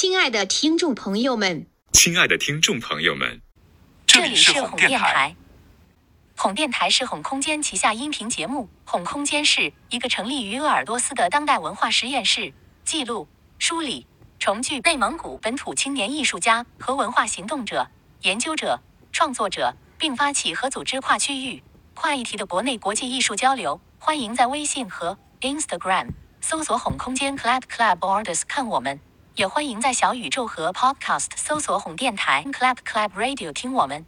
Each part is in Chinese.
亲爱的听众朋友们，亲爱的听众朋友们，这里是哄电台。哄电台是哄空间旗下音频节目。哄空间是一个成立于鄂尔多斯的当代文化实验室，记录、梳理、重聚内蒙古本土青年艺术家和文化行动者、研究者、创作者，并发起和组织跨区域、跨议题的国内国际艺术交流。欢迎在微信和 Instagram 搜索“哄空间 Club Club Orders” 看我们。也欢迎在小宇宙和 Podcast 搜索“红电台 ”Clap Clap Radio” 听我们。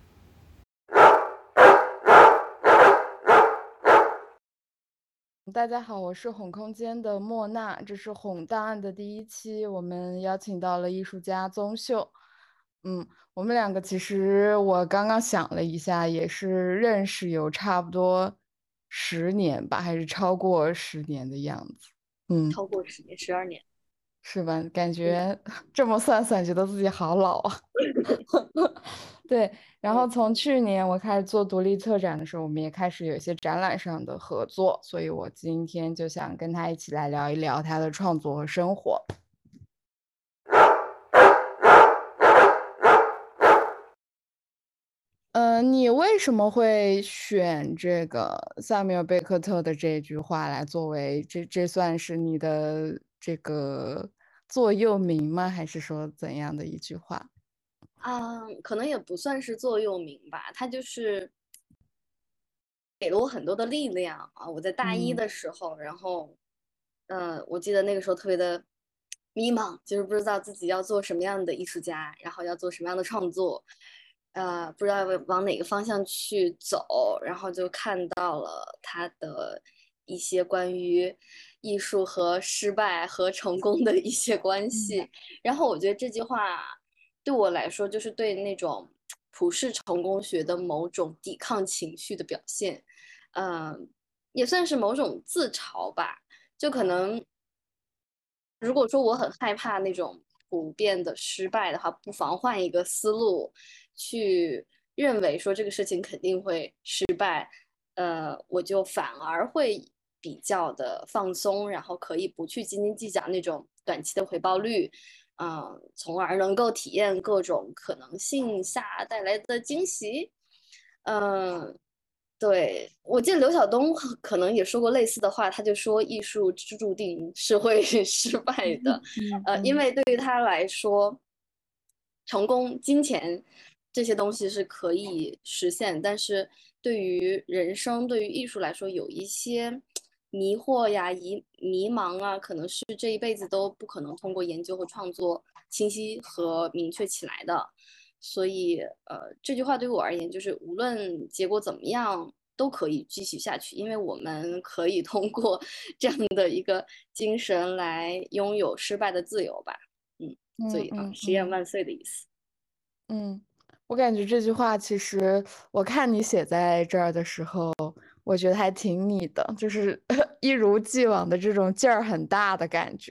大家好，我是哄空间的莫娜，这是哄档案的第一期，我们邀请到了艺术家宗秀。嗯，我们两个其实我刚刚想了一下，也是认识有差不多十年吧，还是超过十年的样子。嗯，超过十年，十二年。是吧？感觉 这么算算，觉得自己好老啊。对，然后从去年我开始做独立策展的时候，我们也开始有一些展览上的合作，所以我今天就想跟他一起来聊一聊他的创作和生活。嗯，你为什么会选这个萨米尔贝克特的这句话来作为这这算是你的？这个座右铭吗？还是说怎样的一句话？嗯，可能也不算是座右铭吧，它就是给了我很多的力量啊！我在大一的时候，然后，嗯，我记得那个时候特别的迷茫，就是不知道自己要做什么样的艺术家，然后要做什么样的创作，呃，不知道往哪个方向去走，然后就看到了他的一些关于。艺术和失败和成功的一些关系，然后我觉得这句话对我来说就是对那种普世成功学的某种抵抗情绪的表现，嗯，也算是某种自嘲吧。就可能如果说我很害怕那种普遍的失败的话，不妨换一个思路去认为说这个事情肯定会失败，呃，我就反而会。比较的放松，然后可以不去斤斤计较那种短期的回报率，嗯，从而能够体验各种可能性下带来的惊喜。嗯，对我记得刘晓东 可能也说过类似的话，他就说艺术注定是会 失败的，呃，因为对于他来说，成功、金钱这些东西是可以实现，但是对于人生、对于艺术来说，有一些。迷惑呀，迷迷茫啊，可能是这一辈子都不可能通过研究和创作清晰和明确起来的。所以，呃，这句话对我而言，就是无论结果怎么样，都可以继续下去，因为我们可以通过 这样的一个精神来拥有失败的自由吧。嗯，所以啊，实验万岁的意思。嗯，我感觉这句话其实，我看你写在这儿的时候。我觉得还挺你的，就是 一如既往的这种劲儿很大的感觉，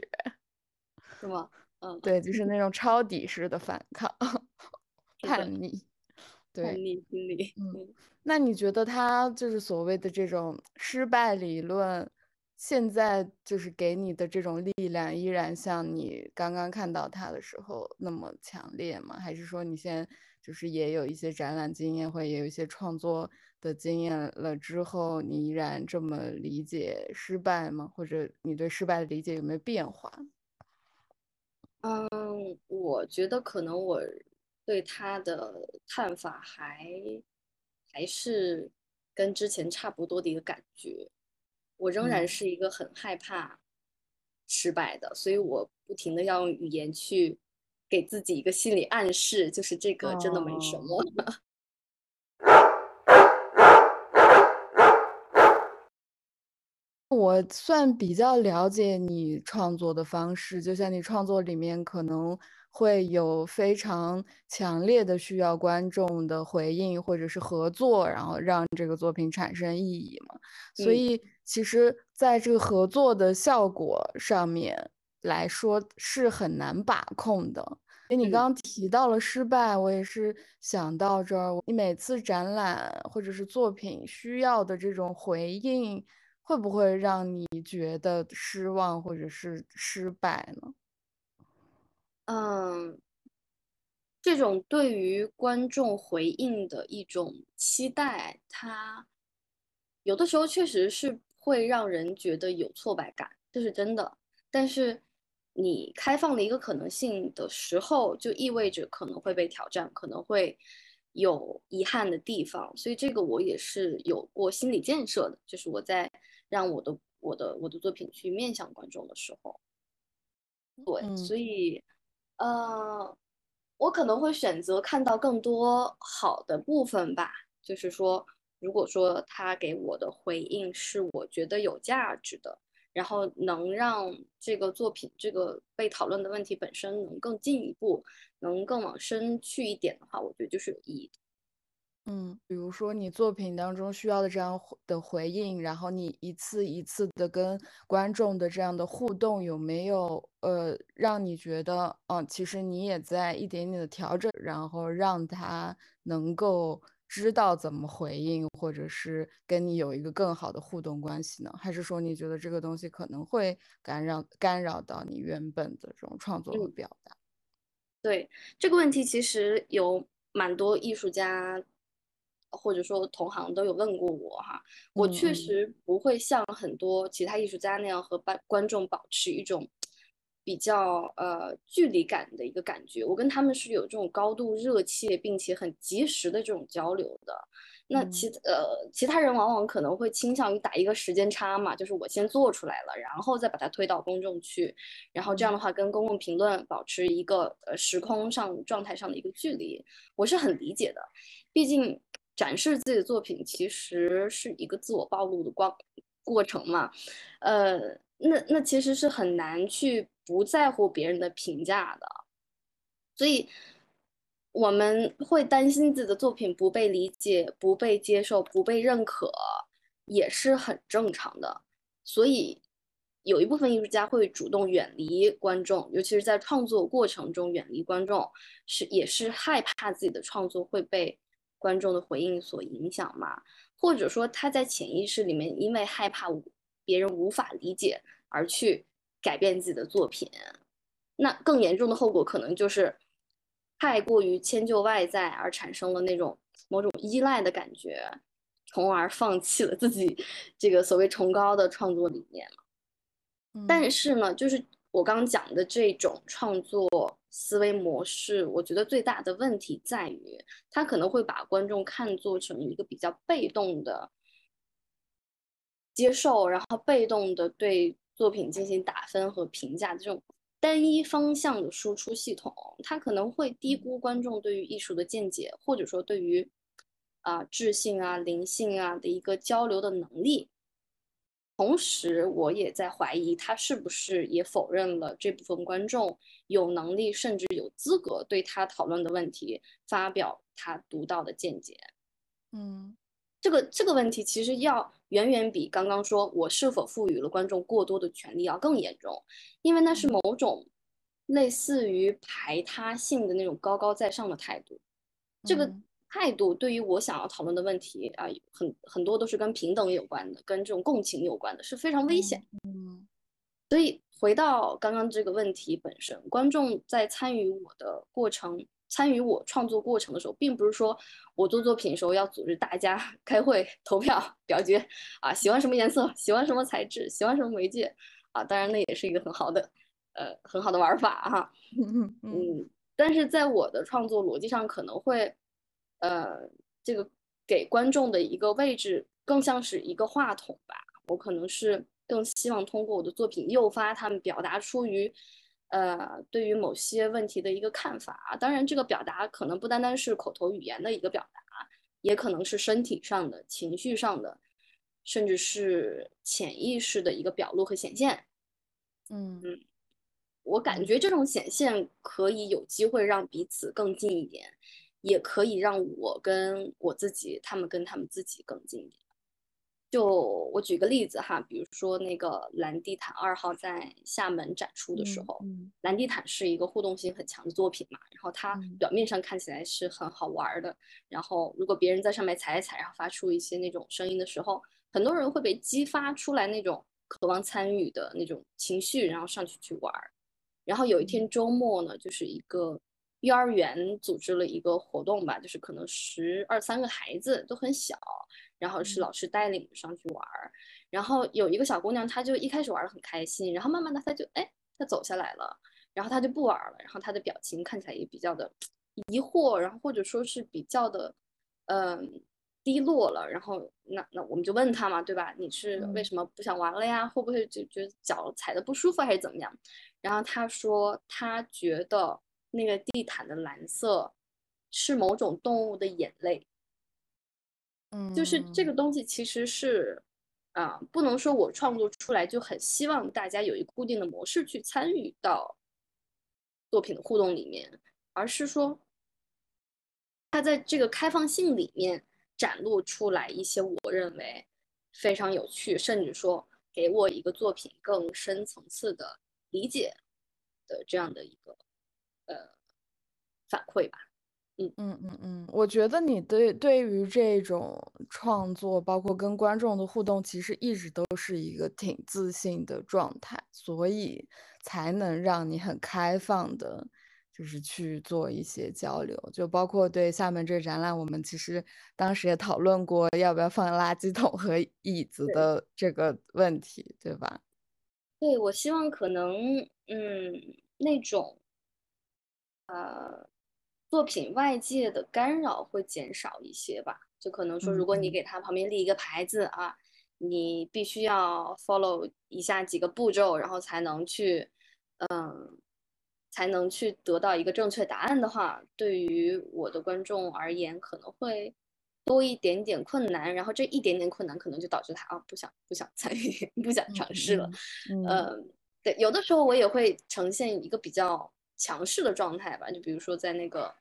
是吗？嗯，对，就是那种抄底式的反抗，叛逆，对，叛逆心理。嗯，那你觉得他就是所谓的这种失败理论，现在就是给你的这种力量，依然像你刚刚看到他的时候那么强烈吗？还是说你现在就是也有一些展览经验，或也有一些创作？的经验了之后，你依然这么理解失败吗？或者你对失败的理解有没有变化？嗯，我觉得可能我对他的看法还还是跟之前差不多的一个感觉。我仍然是一个很害怕失败的，所以我不停的要用语言去给自己一个心理暗示，就是这个真的没什么。我算比较了解你创作的方式，就像你创作里面可能会有非常强烈的需要观众的回应或者是合作，然后让这个作品产生意义嘛。所以其实在这个合作的效果上面来说是很难把控的。因为你刚刚提到了失败，我也是想到这儿，你每次展览或者是作品需要的这种回应。会不会让你觉得失望或者是失败呢？嗯，这种对于观众回应的一种期待，它有的时候确实是会让人觉得有挫败感，这是真的。但是你开放了一个可能性的时候，就意味着可能会被挑战，可能会有遗憾的地方。所以这个我也是有过心理建设的，就是我在让我的我的我的作品去面向观众的时候，对，所以呃，我可能会选择看到更多好的部分吧。就是说，如果说他给我的回应是我觉得有价值的。然后能让这个作品、这个被讨论的问题本身能更进一步，能更往深去一点的话，我觉得就是有意义。嗯，比如说你作品当中需要的这样的回应，然后你一次一次的跟观众的这样的互动，有没有呃让你觉得，嗯，其实你也在一点点的调整，然后让他能够。知道怎么回应，或者是跟你有一个更好的互动关系呢？还是说你觉得这个东西可能会干扰干扰到你原本的这种创作和表达？对这个问题，其实有蛮多艺术家或者说同行都有问过我哈。我确实不会像很多其他艺术家那样和观观众保持一种。比较呃距离感的一个感觉，我跟他们是有这种高度热切并且很及时的这种交流的。那其呃其他人往往可能会倾向于打一个时间差嘛，就是我先做出来了，然后再把它推到公众去，然后这样的话跟公共评论保持一个呃时空上状态上的一个距离，我是很理解的。毕竟展示自己的作品其实是一个自我暴露的过过程嘛，呃，那那其实是很难去。不在乎别人的评价的，所以我们会担心自己的作品不被理解、不被接受、不被认可，也是很正常的。所以有一部分艺术家会主动远离观众，尤其是在创作过程中远离观众，是也是害怕自己的创作会被观众的回应所影响嘛？或者说他在潜意识里面因为害怕别人无法理解而去。改变自己的作品，那更严重的后果可能就是太过于迁就外在，而产生了那种某种依赖的感觉，从而放弃了自己这个所谓崇高的创作理念但是呢，就是我刚讲的这种创作思维模式，我觉得最大的问题在于，它可能会把观众看作成一个比较被动的接受，然后被动的对。作品进行打分和评价的这种单一方向的输出系统，它可能会低估观众对于艺术的见解，或者说对于啊智性啊灵性啊的一个交流的能力。同时，我也在怀疑他是不是也否认了这部分观众有能力甚至有资格对他讨论的问题发表他独到的见解。嗯。这个这个问题其实要远远比刚刚说我是否赋予了观众过多的权利要更严重，因为那是某种类似于排他性的那种高高在上的态度。这个态度对于我想要讨论的问题啊，很很多都是跟平等有关的，跟这种共情有关的，是非常危险。嗯，所以回到刚刚这个问题本身，观众在参与我的过程。参与我创作过程的时候，并不是说我做作品的时候要组织大家 开会投票表决啊，喜欢什么颜色，喜欢什么材质，喜欢什么媒介啊，当然那也是一个很好的，呃，很好的玩法哈。嗯嗯。但是在我的创作逻辑上，可能会，呃，这个给观众的一个位置更像是一个话筒吧。我可能是更希望通过我的作品诱发他们表达出于。呃，对于某些问题的一个看法，当然这个表达可能不单单是口头语言的一个表达，也可能是身体上的、情绪上的，甚至是潜意识的一个表露和显现。嗯嗯，我感觉这种显现可以有机会让彼此更近一点，也可以让我跟我自己，他们跟他们自己更近一点。就我举个例子哈，比如说那个蓝地毯二号在厦门展出的时候，蓝地毯是一个互动性很强的作品嘛，然后它表面上看起来是很好玩的，然后如果别人在上面踩一踩，然后发出一些那种声音的时候，很多人会被激发出来那种渴望参与的那种情绪，然后上去去玩，然后有一天周末呢，就是一个幼儿园组织了一个活动吧，就是可能十二三个孩子都很小，然后是老师带领上去玩儿。然后有一个小姑娘，她就一开始玩的很开心，然后慢慢的她就哎，她走下来了，然后她就不玩了，然后她的表情看起来也比较的疑惑，然后或者说是比较的嗯低落了。然后那那我们就问她嘛，对吧？你是为什么不想玩了呀？会不会就觉得脚踩的不舒服还是怎么样？然后她说她觉得那个地毯的蓝色是某种动物的眼泪，嗯，就是这个东西其实是。啊，不能说我创作出来就很希望大家有一个固定的模式去参与到作品的互动里面，而是说，它在这个开放性里面展露出来一些我认为非常有趣，甚至说给我一个作品更深层次的理解的这样的一个呃反馈吧。嗯嗯嗯嗯，我觉得你对对于这种创作，包括跟观众的互动，其实一直都是一个挺自信的状态，所以才能让你很开放的，就是去做一些交流。就包括对下面这个展览，我们其实当时也讨论过要不要放垃圾桶和椅子的这个问题，对吧？对，我希望可能，嗯，那种，呃。作品外界的干扰会减少一些吧，就可能说，如果你给他旁边立一个牌子啊，你必须要 follow 以下几个步骤，然后才能去，嗯，才能去得到一个正确答案的话，对于我的观众而言，可能会多一点点困难，然后这一点点困难可能就导致他啊不想不想参与，不想尝试了。嗯，对，有的时候我也会呈现一个比较。强势的状态吧，就比如说在那个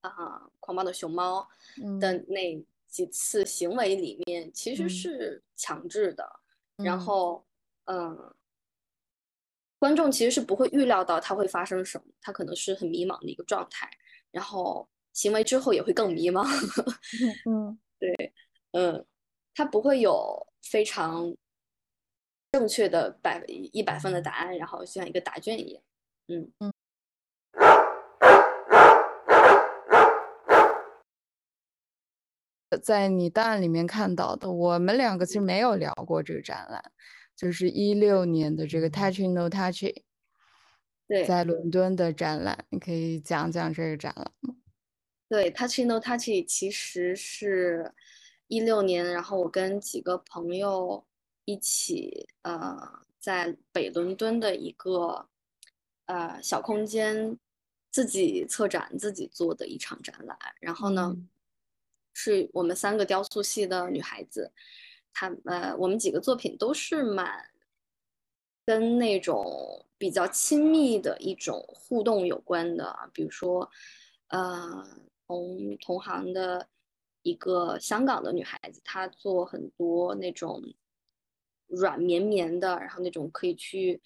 啊狂暴的熊猫的那几次行为里面，其实是强制的。然后，嗯，观众其实是不会预料到它会发生什么，他可能是很迷茫的一个状态。然后行为之后也会更迷茫。嗯，对，嗯，他不会有非常正确的百一百分的答案，然后就像一个答卷一样。嗯嗯。在你档案里面看到的，我们两个其实没有聊过这个展览，就是一六年的这个 Touching No Touching，对，在伦敦的展览，你可以讲讲这个展览吗？对，Touching No Touching 其实是一六年，然后我跟几个朋友一起，呃，在北伦敦的一个呃小空间自己策展、自己做的一场展览，然后呢。是我们三个雕塑系的女孩子，她呃，我们几个作品都是蛮跟那种比较亲密的一种互动有关的，比如说，呃，同同行的一个香港的女孩子，她做很多那种软绵绵的，然后那种可以去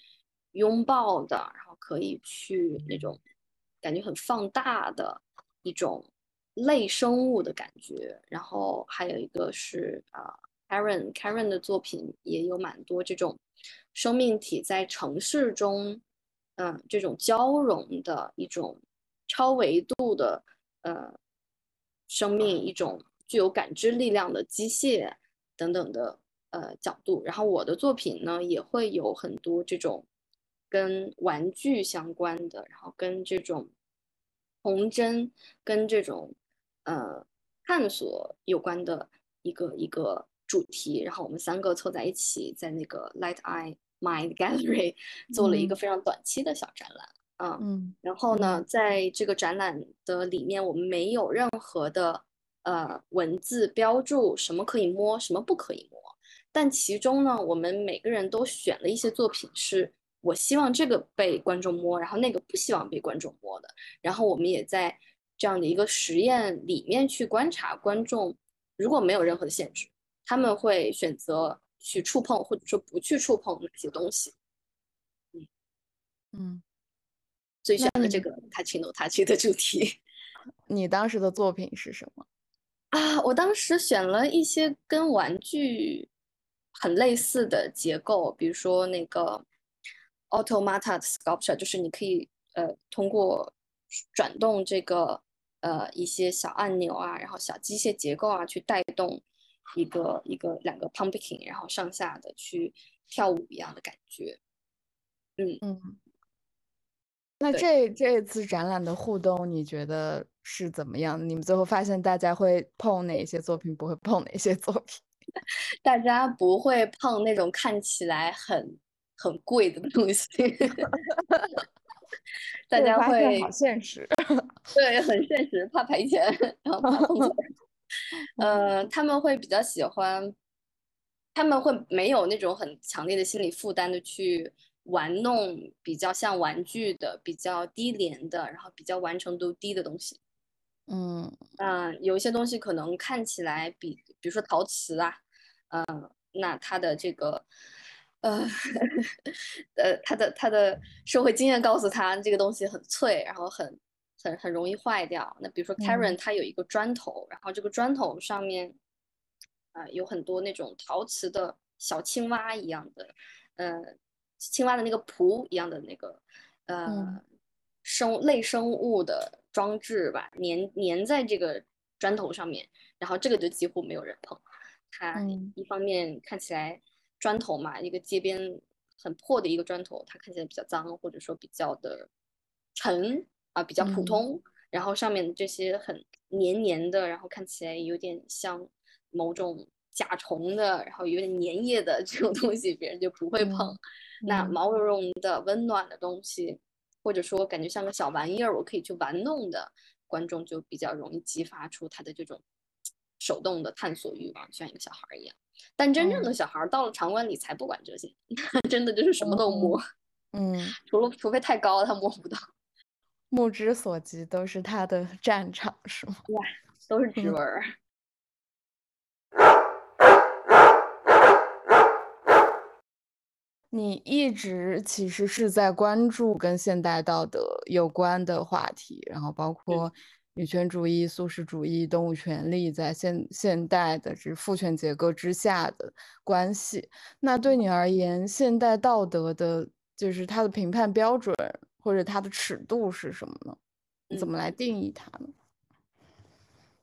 拥抱的，然后可以去那种感觉很放大的一种。类生物的感觉，然后还有一个是啊，Karen，Karen 的作品也有蛮多这种生命体在城市中，嗯，这种交融的一种超维度的呃生命，一种具有感知力量的机械等等的呃角度。然后我的作品呢，也会有很多这种跟玩具相关的，然后跟这种童真，跟这种。呃，探索有关的一个一个主题，然后我们三个凑在一起，在那个 Light Eye Mind Gallery 做了一个非常短期的小展览啊。嗯，然后呢，在这个展览的里面，我们没有任何的呃文字标注什么可以摸，什么不可以摸。但其中呢，我们每个人都选了一些作品，是我希望这个被观众摸，然后那个不希望被观众摸的。然后我们也在。这样的一个实验里面去观察观众，如果没有任何的限制，他们会选择去触碰或者说不去触碰哪些东西。嗯嗯，最选的这个 touch no touch 的主题。你当时的作品是什么啊？我当时选了一些跟玩具很类似的结构，比如说那个 automata sculpture，就是你可以呃通过转动这个呃一些小按钮啊，然后小机械结构啊，去带动一个一个两个 pumpkin，然后上下的去跳舞一样的感觉。嗯嗯。那这这次展览的互动，你觉得是怎么样？你们最后发现大家会碰哪些作品，不会碰哪些作品？大家不会碰那种看起来很很贵的东西，大家会好现实，对，很现实，怕赔钱，然后怕碰 呃，他们会比较喜欢，他们会没有那种很强烈的心理负担的去。玩弄比较像玩具的、比较低廉的，然后比较完成度低的东西。嗯嗯，有一些东西可能看起来比，比如说陶瓷啊，嗯，那它的这个，呃，呃，他的他的社会经验告诉他，这个东西很脆，然后很很很容易坏掉。那比如说 Karen，他有一个砖头，然后这个砖头上面，啊，有很多那种陶瓷的小青蛙一样的，呃。青蛙的那个蹼一样的那个，呃，生类生物的装置吧，粘粘在这个砖头上面，然后这个就几乎没有人碰。它一方面看起来砖头嘛，一个街边很破的一个砖头，它看起来比较脏，或者说比较的沉啊，比较普通。然后上面这些很黏黏的，然后看起来有点像某种甲虫的，然后有点粘液的 这种东西，别人就不会碰。那毛茸茸的温暖的东西，或者说感觉像个小玩意儿，我可以去玩弄的，观众就比较容易激发出他的这种手动的探索欲望，就像一个小孩一样。但真正的小孩到了场馆里才不管这些，真的就是什么都摸。嗯，除了除非太高，他摸不到。目之所及都是他的 战场，是吗？哇，都是指纹。你一直其实是在关注跟现代道德有关的话题，然后包括女权主义、素食主义、动物权利在现现代的这父权结构之下的关系。那对你而言，现代道德的就是它的评判标准或者它的尺度是什么呢？怎么来定义它呢？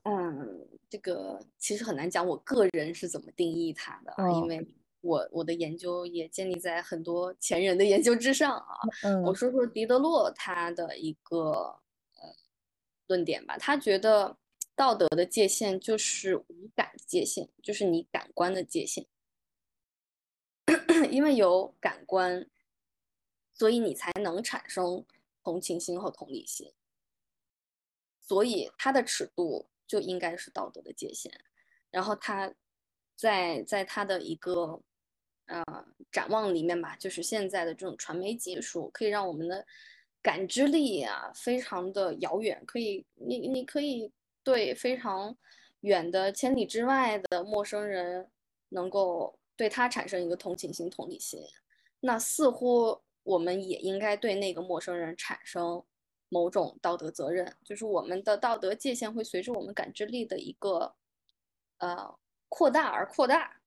嗯，这个其实很难讲，我个人是怎么定义它的啊，因为。我我的研究也建立在很多前人的研究之上啊。嗯，我说说狄德洛他的一个呃论点吧。他觉得道德的界限就是无感的界限，就是你感官的界限。因为有感官，所以你才能产生同情心和同理心。所以它的尺度就应该是道德的界限。然后他在在他的一个。呃，展望里面吧，就是现在的这种传媒技术，可以让我们的感知力啊，非常的遥远。可以，你你可以对非常远的、千里之外的陌生人，能够对他产生一个同情心、同理心。那似乎我们也应该对那个陌生人产生某种道德责任，就是我们的道德界限会随着我们感知力的一个呃扩大而扩大。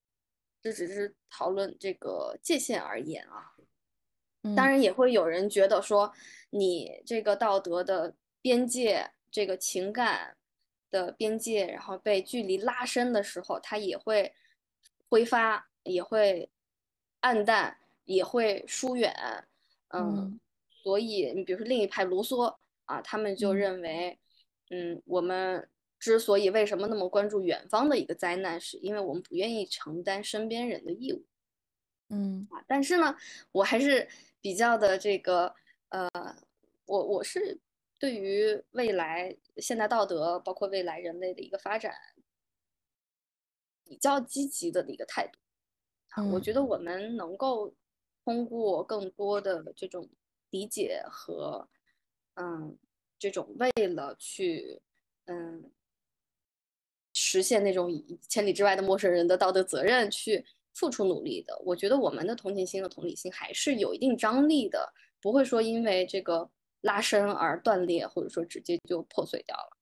这只是讨论这个界限而言啊，当然也会有人觉得说，你这个道德的边界、这个情感的边界，然后被距离拉伸的时候，它也会挥发，也会暗淡，也会疏远。嗯，所以你比如说另一派卢梭啊，他们就认为，嗯，我们。之所以为什么那么关注远方的一个灾难，是因为我们不愿意承担身边人的义务。嗯啊，但是呢，我还是比较的这个呃，我我是对于未来现代道德，包括未来人类的一个发展，比较积极的一个态度。啊，我觉得我们能够通过更多的这种理解和嗯，这种为了去嗯。实现那种千里之外的陌生人的道德责任去付出努力的，我觉得我们的同情心和同理心还是有一定张力的，不会说因为这个拉伸而断裂，或者说直接就破碎掉了。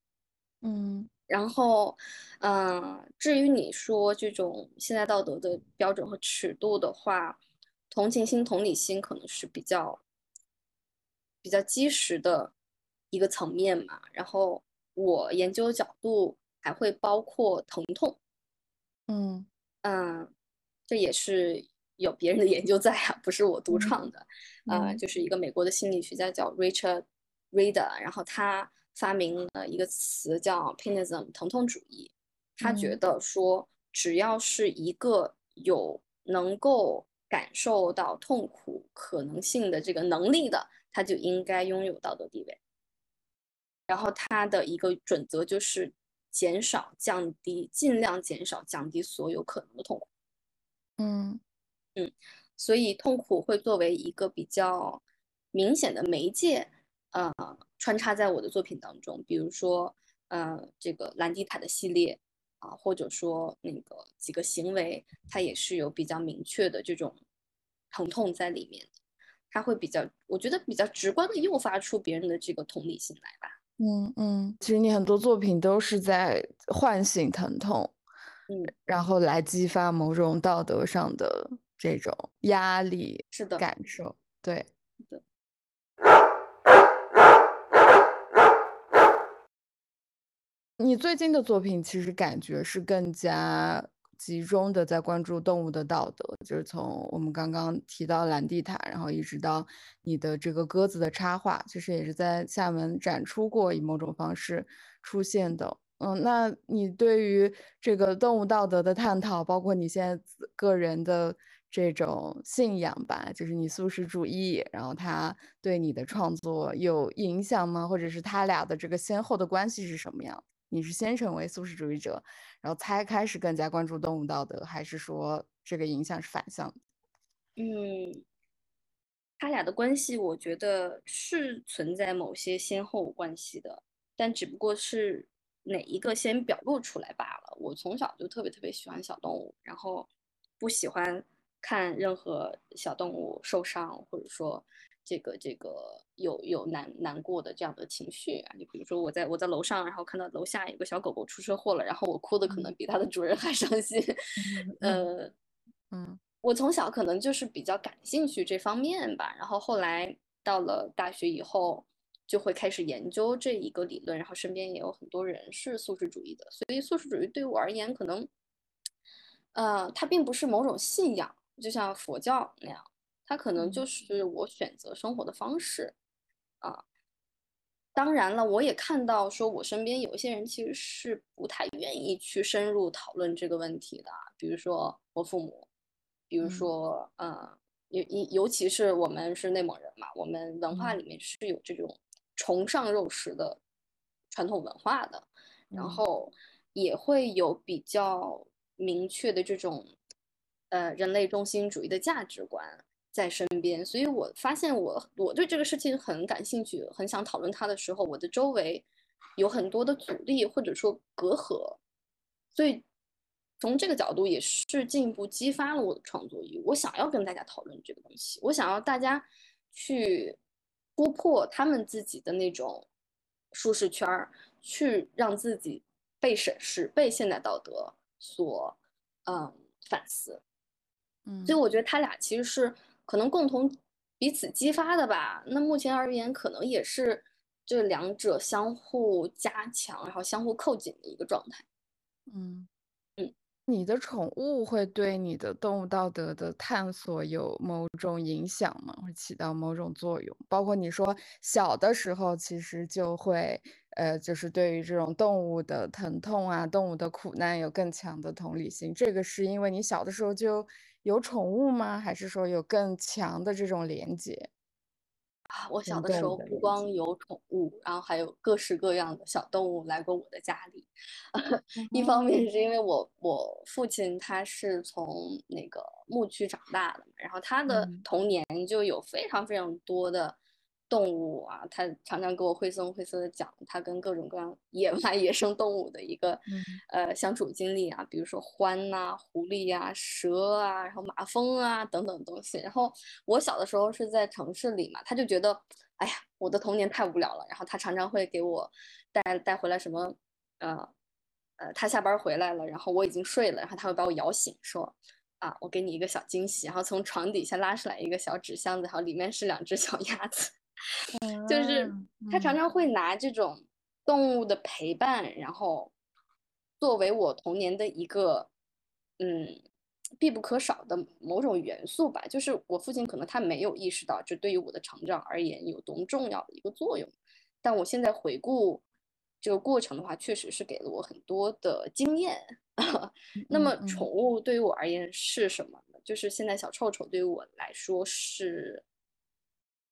嗯，然后，嗯，至于你说这种现代道德的标准和尺度的话，同情心、同理心可能是比较比较基石的一个层面嘛。然后我研究角度还会包括疼痛，嗯嗯，这也是有别人的研究在啊，不是我独创的。呃，嗯就是一个美国的心理学家叫 Richard Rider，然后他发明了一个词叫 Painism 疼痛主义。他觉嗯得说，只要是一个有能够感受到痛苦可能性的这个能力的，他就应该拥有道德地位。然后他的一个准则就是减少、降低，尽量减少、降低所有可能的痛苦。嗯嗯所以痛苦会作为一个比较明显的媒介，呃，穿插在我的作品当中。比如说，呃，这个兰迪塔的系列啊、或者说那个几个行为，它也是有比较明确的这种疼痛在里面的。它会比较，我觉得比较直观的诱发出别人的这个同理心来吧。嗯嗯，其实你很多作品都是在唤醒疼痛，嗯，然后来激发某种道德上的这种压力是的，感受。对，的。你最近的作品其实感觉是更加集中的在关注动物的道德，就是从我们刚刚提到蓝地毯，然后一直到你的这个鸽子的插画，其实也是在厦门展出过，以某种方式出现的。嗯，那你对于这个动物道德的探讨，包括你现在个人的这种信仰吧，就是你素食主义，然后它对你的创作有影响吗？或者是他俩的这个先后的关系是什么样？你是先成为素食主义者，然后才开始更加关注动物道德，还是说这个影响是反向？嗯，他俩的关系，我觉得是存在某些先后关系的，但只不过是哪一个先表露出来罢了。我从小就特别特别喜欢小动物，然后不喜欢看任何小动物受伤，或者说这个这个有有难难过的这样的情绪啊。就比如说我在我在楼上，然后看到楼下有个小狗狗出车祸了，然后我哭的可能比它的主人还伤心。呃，嗯我从小可能就是比较感兴趣这方面吧，然后后来到了大学以后，就会开始研究这一个理论，然后身边也有很多人是素食主义的，所以素食主义对我而言，可能，呃，它并不是某种信仰，就像佛教那样，它可能就嗯。是我选择生活的方式，啊。当然了，我也看到说，我身边有一些人其实是不太愿意去深入讨论这个问题的，比如说我父母，比如嗯。说，呃，尤尤尤其是我们是内蒙人嘛，我们文化嗯。里面是有这种崇尚肉食的传统文化的，然嗯后也会有比较明确的这种，呃，人类中心主义的价值观。在身边，所以我发现我我对这个事情很感兴趣，很想讨论它的时候，我的周围有很多的阻力或者说隔阂，所以从这个角度也是进一步激发了我的创作欲。我想要跟大家讨论这个东西，我想要大家去突破他们自己的那种舒适圈儿，去让自己被审视、被现代道德所嗯反思。嗯所以嗯我觉得他俩其实是可能共同彼此激发的吧。那目前而言，可能也是这两者相互加强，然后相互扣紧的一个状态。嗯嗯，你的宠物会对你的动物道德的探索有某种影响吗？会起到某种作用？包括你说小的时候其实就会，呃，就是对于这种动物的疼痛啊、动物的苦难有更强的同理心。这个是因为你小的时候就有宠物吗？还是说有更强的这种连接？啊，我小的时候不？光有宠物，然后还有各式各样的小动物来过我的家里。一方面哦，是因为我我父亲他是从那个牧区长大的嘛，然后他的嗯童年就有非常非常多的动物啊，他常常给我绘声绘色的讲他跟各种各样野外 野生动物的一个嗯呃相处经历啊，比如说獾呐、狐狸呀、蛇啊，然后马蜂啊等等东西。然后我小的时候是在城市里嘛，他就觉得，哎呀，我的童年太无聊了。然后他常常会给我带带回来什么，呃呃，他下班回来了，然后我已经睡了，然后他会把我摇醒，说啊，我给你一个小惊喜，然后从床底下拉出来一个小纸箱子，然后里面是两只小鸭子，就是他常常会拿这种动物的陪伴，然后作为我童年的一个嗯必不可少的某种元素吧。就是我父亲可能他没有意识到这对于我的成长而言有多么重要的一个作用，但我现在回顾这个过程的话，确实是给了我很多的经验。那么，宠物对于我而言是什么呢？就是现在小臭臭对于我来说是，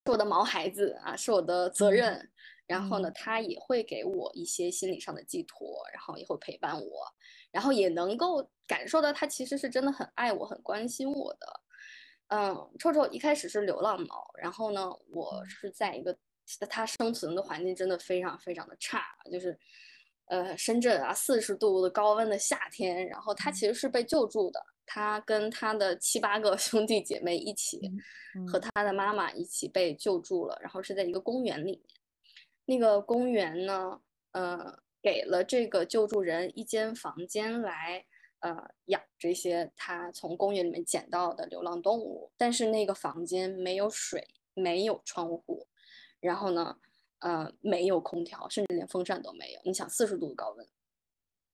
是我的毛孩子啊，是我的责任。然后呢，他也会给我一些心理上的寄托，然后也会陪伴我，然后也能够感受到他其实是真的很爱我、很关心我的。嗯，臭臭一开始是流浪猫，然后呢，我是在一个它生存的环境真的非常非常的差，就是。呃，深圳啊，四十度的高温的夏天，然后它其实是被救助的。他跟他的七八个 兄弟姐妹一起，和他的妈妈一起被救助了。然后是在一个公园里面，那个公园呢，呃，给了这个救助人一间房间来，呃，养这些他从公园里面捡到的流浪动物。但是那个房间没有水，没有窗户，然后呢？呃，没有空调，甚至连风扇都没有。你想，四十度的高温，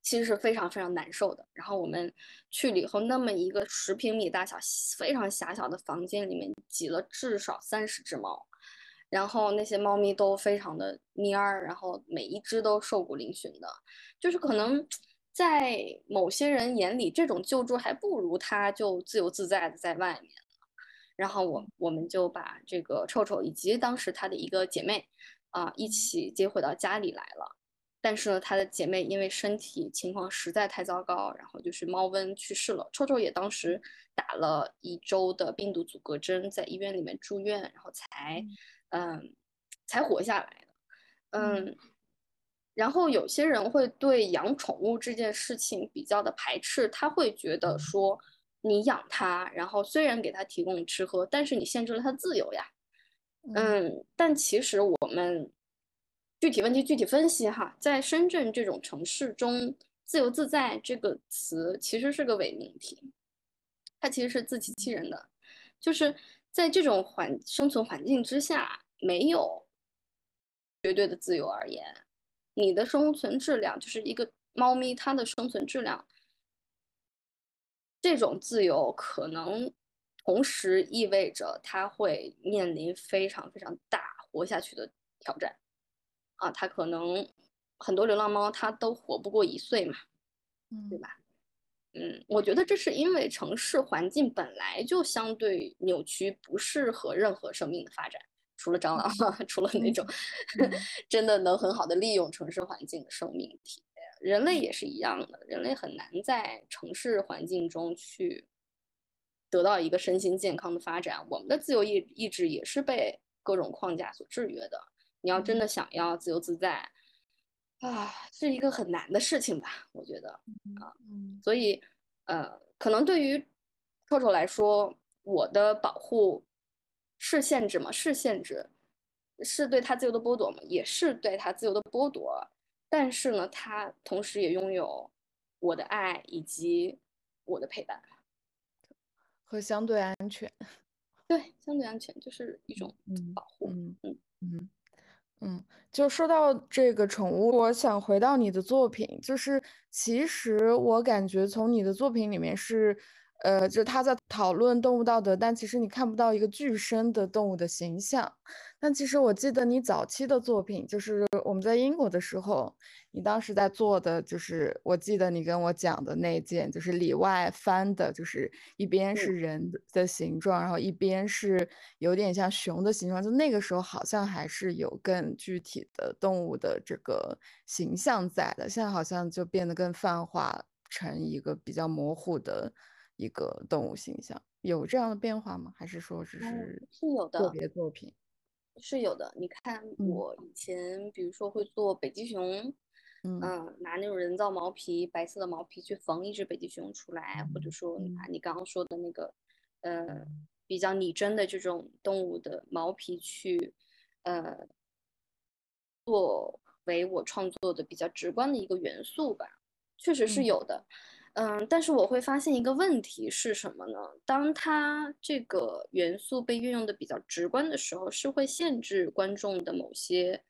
其实是非常非常难受的。然后我们去了以后，那么一个十平米大小、非常狭小的房间里面，挤了至少三十只猫，然后那些猫咪都非常的蔫儿，然后每一只都瘦骨嶙峋的。就是可能在某些人眼里，这种救助还不如它就自由自在的在外面。然后我我们就把这个臭臭以及当时他的一个姐妹。啊，一起接回到家里来了，但是呢，她的姐妹因为身体情况实在太糟糕，然后就是猫瘟去世了。臭臭也当时打了一周的病毒阻隔针，在医院里面住院，然后才，嗯，才活下来的。嗯，然后有些人会对养宠物这件事情比较的排斥，他会觉得说，你养它，然后虽然给它提供吃喝，但是你限制了它自由呀。嗯，但其实我们具体问题具体分析哈，在深圳这种城市中，“自由自在”这个词其实是个伪命题，它其实是自欺欺人的。就是在这种环生存环境之下，没有绝对的自由而言，你的生存质量就是一个猫咪它的生存质量，这种自由可能。同时意味着它会面临非常非常大活下去的挑战，啊，它可能很多流浪猫它都活不过一岁嘛，对吧？嗯，我觉得这是因为城市环境本来就相对扭曲，不适合任何生命的发展，除了蟑螂，除了那种 真的能很好的利用城市环境的生命体，人类也是一样的，人类很难在城市环境中去。得到一个身心健康的发展，我们的自由意意志也是被各种框架所制约的。你要真的想要自由自在，啊，是一个很难的事情吧？我觉得啊，所以呃，可能对于臭臭来说，我的保护是限制吗？是限制，是对他自由的剥夺吗？也是对他自由的剥夺。但是呢，他同时也拥有我的爱以及我的陪伴。和相对安全，对，相对安全就是一种保护。嗯嗯嗯嗯，嗯就说到这个宠物，我想回到你的作品，就是其实我感觉从你的作品里面是。呃，就他在讨论动物道德，但其实你看不到一个具身的动物的形象。但其实我记得你早期的作品，就是我们在英国的时候，你当时在做的，就是我记得你跟我讲的那件，就是里外翻的，就是一边是人的形状，然后一边是有点像熊的形状。就那个时候好像还是有更具体的动物的这个形象在的，现在好像就变得更泛化成一个比较模糊的。一个动物形象有这样的变化吗？还是说只是是有的个别作品？是有的。你看我以前，比如说会做北极熊，嗯，拿那种人造毛皮，白色的毛皮去缝一只北极熊出来，或者说拿你刚刚说的那个，呃，比较拟真的这种动物的毛皮去，呃，作为我创作的比较直观的一个元素吧，确实是有的。嗯，但是我会发现一个问题是什么呢？当它这个元素被运用的比较直观的时候，是会限制观众的某些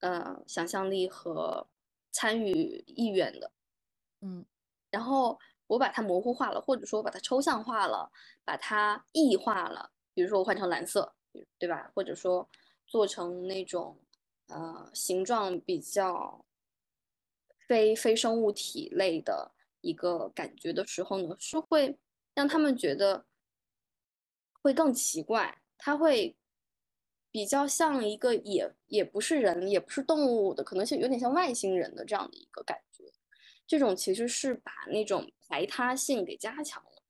呃想象力和参与意愿的。嗯，然后我把它模糊化了，或者说我把它抽象化了，把它异化了。比如说我换成蓝色，对吧？或者说做成那种呃形状比较非非生物体类的。一个感觉的时候呢，是会让他们觉得会更奇怪，它会比较像一个也也不是人，也不是动物的，可能是有点像外星人的这样的一个感觉。这种其实是把那种排他性给加强了。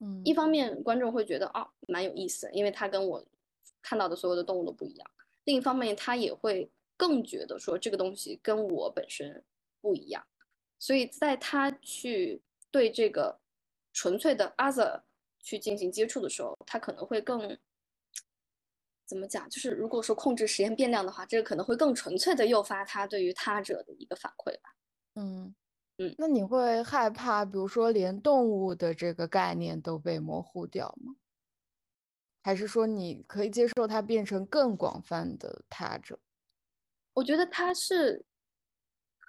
嗯，一方面观众会觉得哦蛮有意思，因为它跟我看到的所有的动物都不一样；另一方面，他也会更觉得说这个东西跟我本身不一样。所以，在他去对这个纯粹的 other 去进行接触的时候，他可能会更怎么讲？就是如果说控制实验变量的话，这个可能会更纯粹的诱发他对于他者的一个反馈吧。嗯嗯，那你会害怕，比如说连动物的这个概念都被模糊掉吗？还是说你可以接受它变成更广泛的他者？我觉得它是。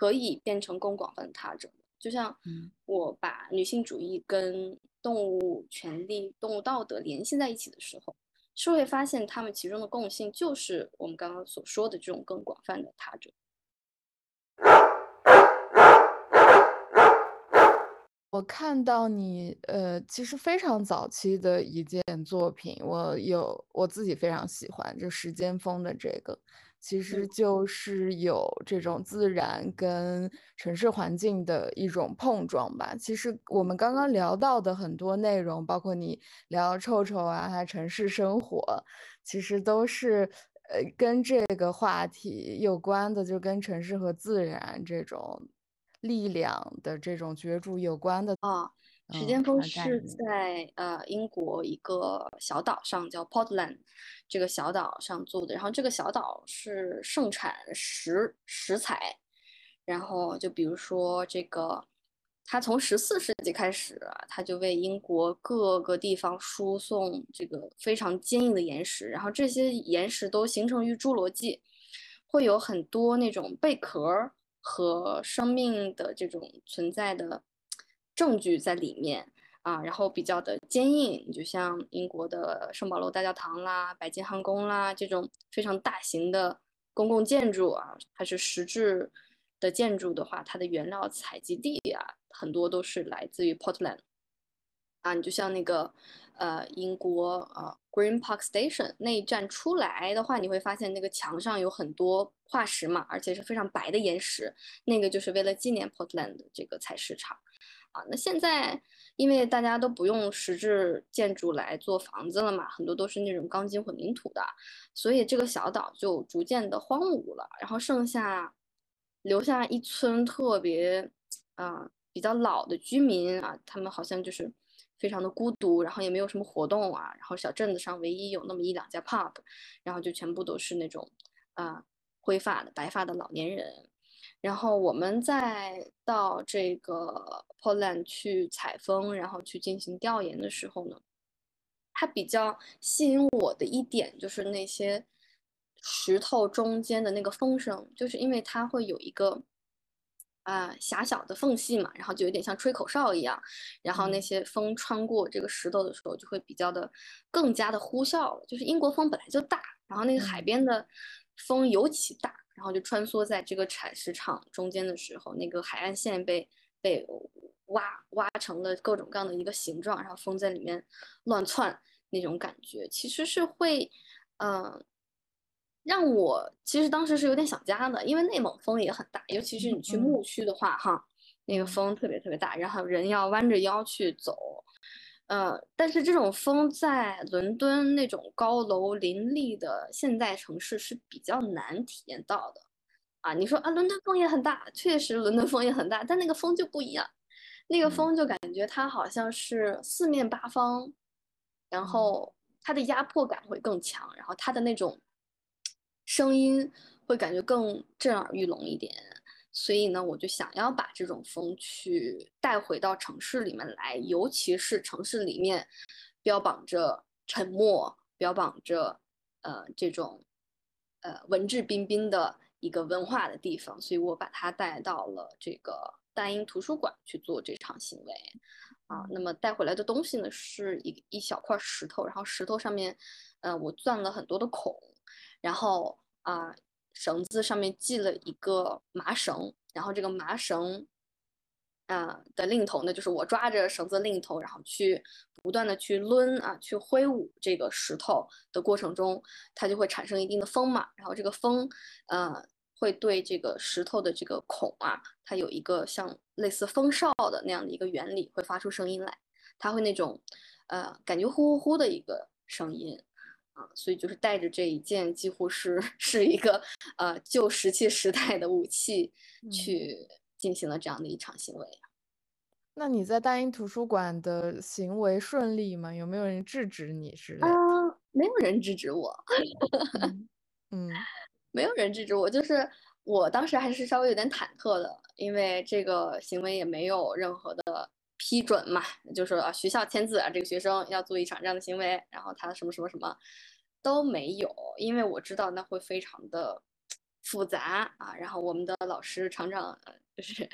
可以变成更广泛的他者，就像我把女性主义跟动物权利、动物道德联系在一起的时候，是会发现他们其中的共性就是我们刚刚所说的这种更广泛的他者。我看到你呃，其实非常早期的一件作品，我有我自己非常喜欢，就时间风的这个。其实就是有这种自然跟城市环境的一种碰撞吧。其实我们刚刚聊到的很多内容，包括你聊臭臭啊，还城市生活，其实都是呃跟这个话题有关的，就跟城市和自然这种力量的这种角逐有关的啊。时间峰是在呃英国一个小岛上，叫 Portland，这个小岛上做的。然后这个小岛是盛产石石材，然后就比如说这个，它从十四世纪开始，它就为英国各个地方输送这个非常坚硬的岩石。然后这些岩石都形成于侏罗纪，会有很多那种贝壳和生命的这种存在的。证据在里面啊，然后比较的坚硬，就像英国的圣保罗大教堂啦、白金汉宫啦这种非常大型的公共建筑啊，它是实质的建筑的话，它的原料采集地啊，很多都是来自于 Portland 啊。你就像那个呃英国呃 Green Park Station 那一站出来的话，你会发现那个墙上有很多化石嘛，而且是非常白的岩石，那个就是为了纪念 Portland 的这个采石场。啊，那现在因为大家都不用实质建筑来做房子了嘛，很多都是那种钢筋混凝土的，所以这个小岛就逐渐的荒芜了，然后剩下留下一村特别啊比较老的居民啊，他们好像就是非常的孤独，然后也没有什么活动啊，然后小镇子上唯一有那么一两家 pub，然后就全部都是那种啊灰发的白发的老年人。然后我们再到这个 Poland 去采风，然后去进行调研的时候呢，它比较吸引我的一点就是那些石头中间的那个风声，就是因为它会有一个啊狭小的缝隙嘛，然后就有点像吹口哨一样，然后那些风穿过这个石头的时候，就会比较的更加的呼啸了。就是英国风本来就大，然后那个海边的风尤其大。然后就穿梭在这个采石场中间的时候，那个海岸线被被挖挖成了各种各样的一个形状，然后风在里面乱窜，那种感觉其实是会，嗯，让我其实当时是有点想家的，因为内蒙风也很大，尤其是你去牧区的话，哈，那个风特别特别大，然后人要弯着腰去走。呃，但是这种风在伦敦那种高楼林立的现代城市是比较难体验到的，啊，你说啊，伦敦风也很大，确实伦敦风也很大，但那个风就不一样，那个风就感觉它好像是四面八方，然后它的压迫感会更强，然后它的那种声音会感觉更震耳欲聋一点，所以呢，我就想要把这种风去带回到城市里面来，尤其是城市里面标榜着沉默、标榜着呃这种呃文质彬彬的一个文化的地方，所以我把它带到了这个大英图书馆去做这场行为啊。那么带回来的东西呢，是一一小块石头，然后石头上面呃我钻了很多的孔，然后啊。绳子上面系了一个麻绳，然后这个麻绳，啊的另一头呢，就是我抓着绳子另一头，然后去不断的去抡啊，去挥舞这个石头的过程中，它就会产生一定的风嘛，然后这个风，呃，会对这个石头的这个孔啊，它有一个像类似风哨的那样的一个原理，会发出声音来，它会那种，呃，感觉呼呼呼的一个声音。啊，所以就是带着这一件几乎是 是一个呃旧石器时代的武器去进行了这样的一场行为。那你在大英图书馆的行为顺利吗？有没有人制止你之类的？没有人制止我。嗯，没有人制止我，就是我当时还是稍微有点忐忑的，因为这个行为也没有任何的。批准嘛，就是说学校签字啊，这个学生要做一场这样的行为，然后他什么什么什么都没有，因为我知道那会非常的复杂啊。然后我们的老师厂长就是，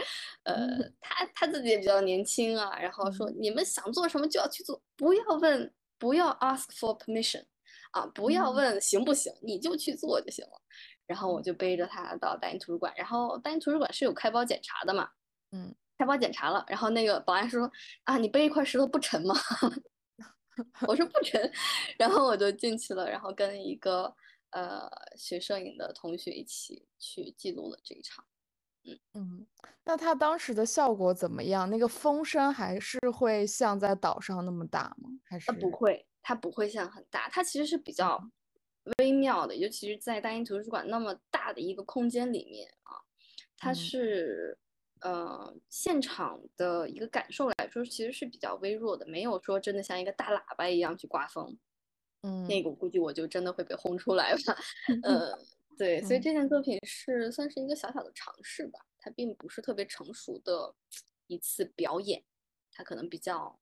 呃，他他自己也比较年轻啊，然后说你们想做什么就要去做，不要问，不要 ask for permission，啊，不要问行不行，你就去做就行了。然后我就背着他到大英图书馆，然后大英图书馆是有开包检查的嘛，嗯。开包检查了，然后那个保安说：“啊，你背一块石头不沉吗？” 我说不成，然后我就进去了，然后跟一个呃学摄影的同学一起去记录了这一场。嗯嗯，那他当时的效果怎么样？那个风声还是会像在岛上那么大吗？还是不会？它不会像很大，它其实是比较微妙的，尤其是在大英图书馆那么大的一个空间里面啊，它是。呃，现场的一个感受来说，其实是比较微弱的，没有说真的像一个大喇叭一样去刮风。嗯，那个我估计我就真的会被轰出来了。呃，对，所以这件作品是算是一个小小的尝试吧，它并不是特别成熟的一次表演，它可能比较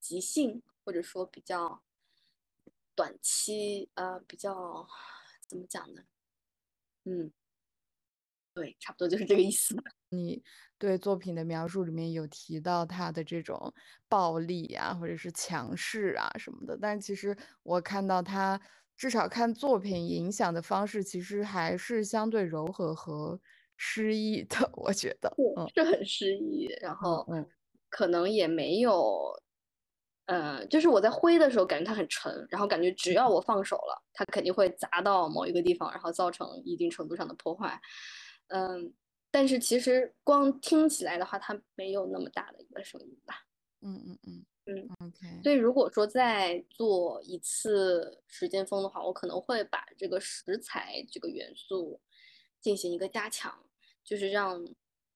即兴，或者说比较短期，呃，比较怎么讲呢？嗯。对，差不多就是这个意思。你对作品的描述里面有提到他的这种暴力啊，或者是强势啊什么的，但其实我看到他至少看作品影响的方式，其实还是相对柔和和诗意的。我觉得，嗯，是很诗意。然后，嗯，可能也没有，嗯，就是我在挥的时候感觉它很沉，然后感觉只要我放手了，它肯定会砸到某一个地方，然后造成一定程度上的破坏。嗯，但是其实光听起来的话，它没有那么大的一个声音吧。嗯嗯嗯嗯，OK。所以如果说再做一次时间风的话，我可能会把这个石材这个元素进行一个加强，就是让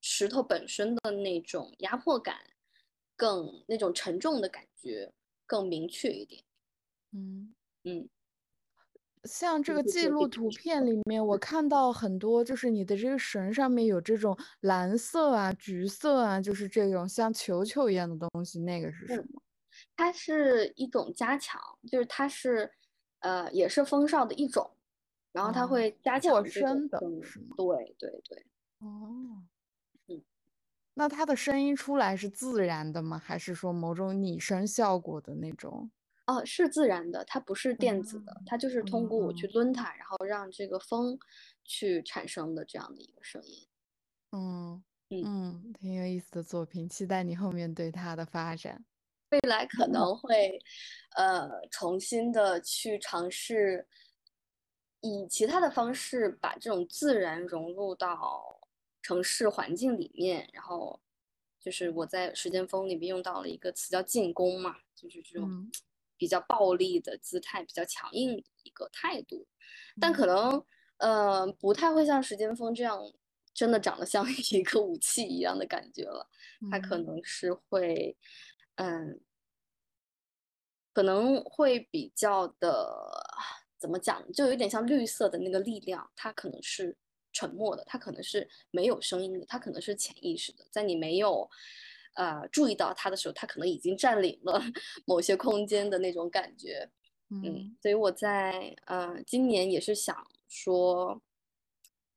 石头本身的那种压迫感更那种沉重的感觉更明确一点。嗯嗯。像这个记录图片里面，我看到很多，就是你的这个绳上面有这种蓝色啊、橘色啊，就是这种像球球一样的东西，那个是什么？它是一种加强，就是它是，呃，也是风哨的一种，然后它会加强过声的，是吗？对对对。哦，嗯，那它的声音出来是自然的吗？还是说某种拟声效果的那种？哦，是自然的，它不是电子的，它就是通过我去抡它，然后让这个风去产生的这样的一个声音。嗯嗯，挺有意思的作品，期待你后面对它的发展。未来可能会呃重新的去尝试以其他的方式把这种自然融入到城市环境里面，然后就是我在时间风里面用到了一个词叫进攻嘛，就是这种。比较暴力的姿态，比较强硬的一个态度，但可能，呃，不太会像时间风这样，真的长得像一个武器一样的感觉了。他可能是会，嗯，可能会比较的，怎么讲，就有点像绿色的那个力量，它可能是沉默的，它可能是没有声音的，它可能是潜意识的，在你没有呃注意到它的时候，它可能已经占领了 某些空间的那种感觉。嗯，所以我在呃今年也是想说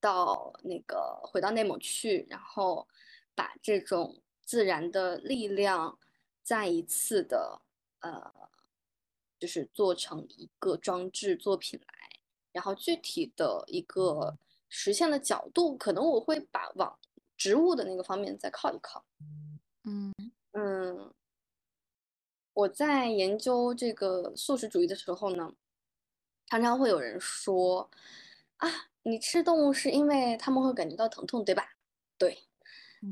到那个回到内蒙去，然后把这种自然的力量再一次的呃，就是做成一个装置作品来，然后具体的一个实现的角度，可能我会把往植物的那个方面再靠一靠。嗯嗯。我在研究这个素食主义的时候呢，常常会有人说：“啊，你吃动物是因为他们会感觉到疼痛，对吧？”对，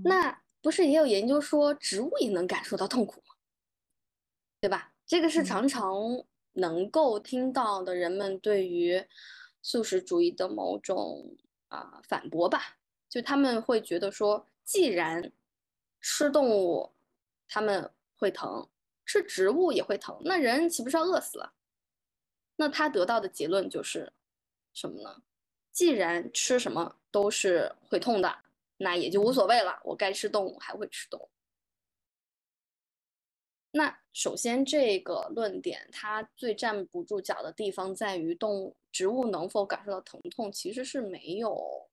那不是也有研究说植物也能感受到痛苦吗？对吧？这个是常常能够听到的人们对于素食主义的某种啊反驳吧，就他们会觉得说，既然吃动物他们会疼。吃植物也会疼，那人岂不是要饿死了？那他得到的结论就是什么呢？既然吃什么都是会痛的，那也就无所谓了。我该吃动物还会吃动物。那首先这个论点，它最站不住脚的地方在于，动物、植物能否感受到疼痛，其实是没有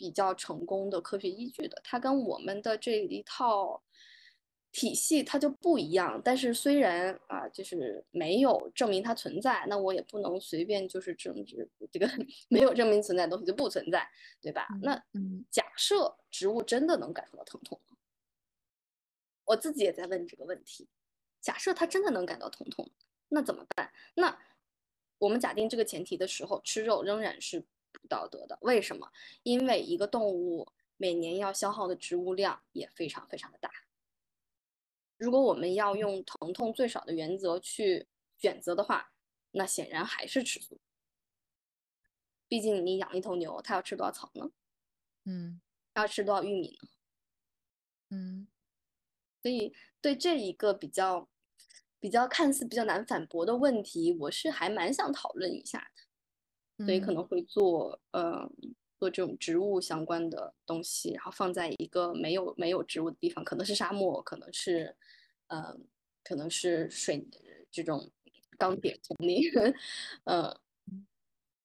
比较成功的科学依据的。它跟我们的这一套。体系它就不一样，但是虽然啊，就是没有证明它存在，那我也不能随便就是证治这个 没有证明存在的东西就不存在，对吧？那假设植物真的能感受到疼痛，我自己也在问这个问题：假设它真的能感到疼痛，那怎么办？那我们假定这个前提的时候，吃肉仍然是不道德的。为什么？因为一个动物每年要消耗的植物量也非常非常的大。如果我们要用疼痛最少的原则去选择的话，那显然还是吃素。毕竟你养一头牛，它要吃多少草呢？嗯，要吃多少玉米呢？嗯，所以对这一个比较比较看似比较难反驳的问题，我是还蛮想讨论一下的。所以可能会做呃做这种植物相关的东西，然后放在一个没有没有植物的地方，可能是沙漠，可能是。呃，可能是水这种钢铁丛林，呃，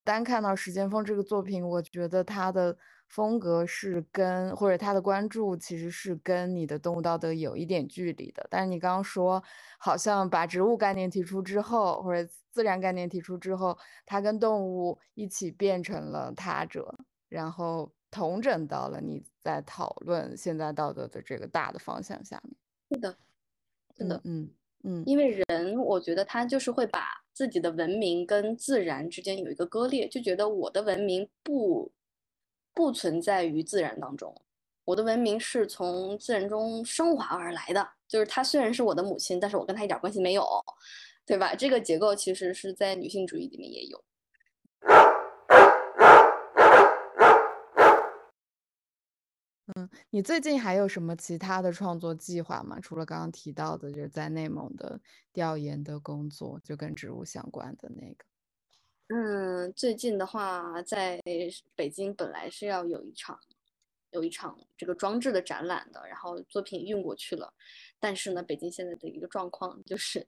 单看到时间峰这个作品，我觉得他的风格是跟或者他的关注其实是跟你的动物道德有一点距离的。但是你刚刚说，好像把植物概念提出之后，或者自然概念提出之后，它跟动物一起变成了他者，然后同整到了你在讨论现在道德的这个大的方向下面。是的。真的，嗯嗯，因为人，我觉得他就是会把自己的文明跟自然之间有一个割裂，就觉得我的文明不不存在于自然当中，我的文明是从自然中升华而来的，就是她虽然是我的母亲，但是我跟她一点关系没有，对吧？这个结构其实是在女性主义里面也有。嗯，你最近还有什么其他的创作计划吗？除了刚刚提到的，就是在内蒙的调研的工作，就跟植物相关的那个。嗯，最近的话，在北京本来是要有一场，有一场这个装置的展览的，然后作品运过去了，但是呢，北京现在的一个状况就是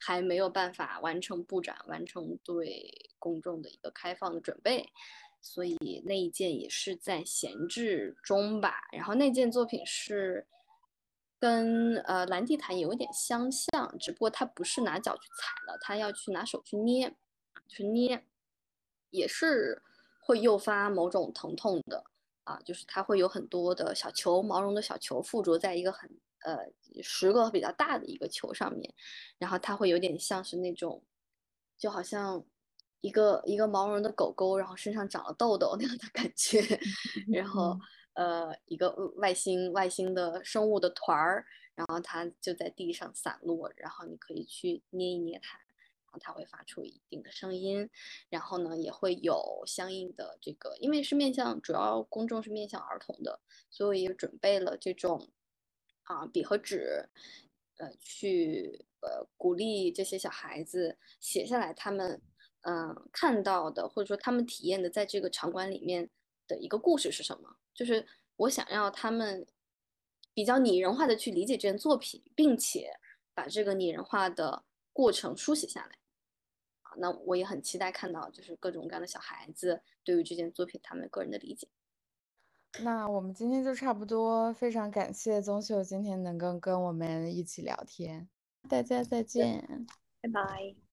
还没有办法完成布展，完成对公众的一个开放的准备。所以那一件也是在闲置中吧。然后那件作品是跟呃蓝地毯有点相像，只不过它不是拿脚去踩了，它要去拿手去捏，去捏，也是会诱发某种疼痛的啊。就是它会有很多的小球，毛绒的小球附着在一个很呃十个比较大的一个球上面，然后它会有点像是那种，就好像。一个一个毛绒的狗狗，然后身上长了痘痘那样的感觉，然后呃一个外星外星的生物的团儿，然后它就在地上散落，然后你可以去捏一捏它，然后它会发出一定的声音，然后呢也会有相应的这个，因为是面向主要公众是面向儿童的，所以也准备了这种啊笔和纸，呃去呃鼓励这些小孩子写下来他们。嗯，看到的或者说他们体验的，在这个场馆里面的一个故事是什么？就是我想要他们比较拟人化的去理解这件作品，并且把这个拟人化的过程书写下来。啊，那我也很期待看到，就是各种各样的小孩子对于这件作品他们个人的理解。那我们今天就差不多，非常感谢宗秀今天能够跟我们一起聊天，大家再见，拜拜。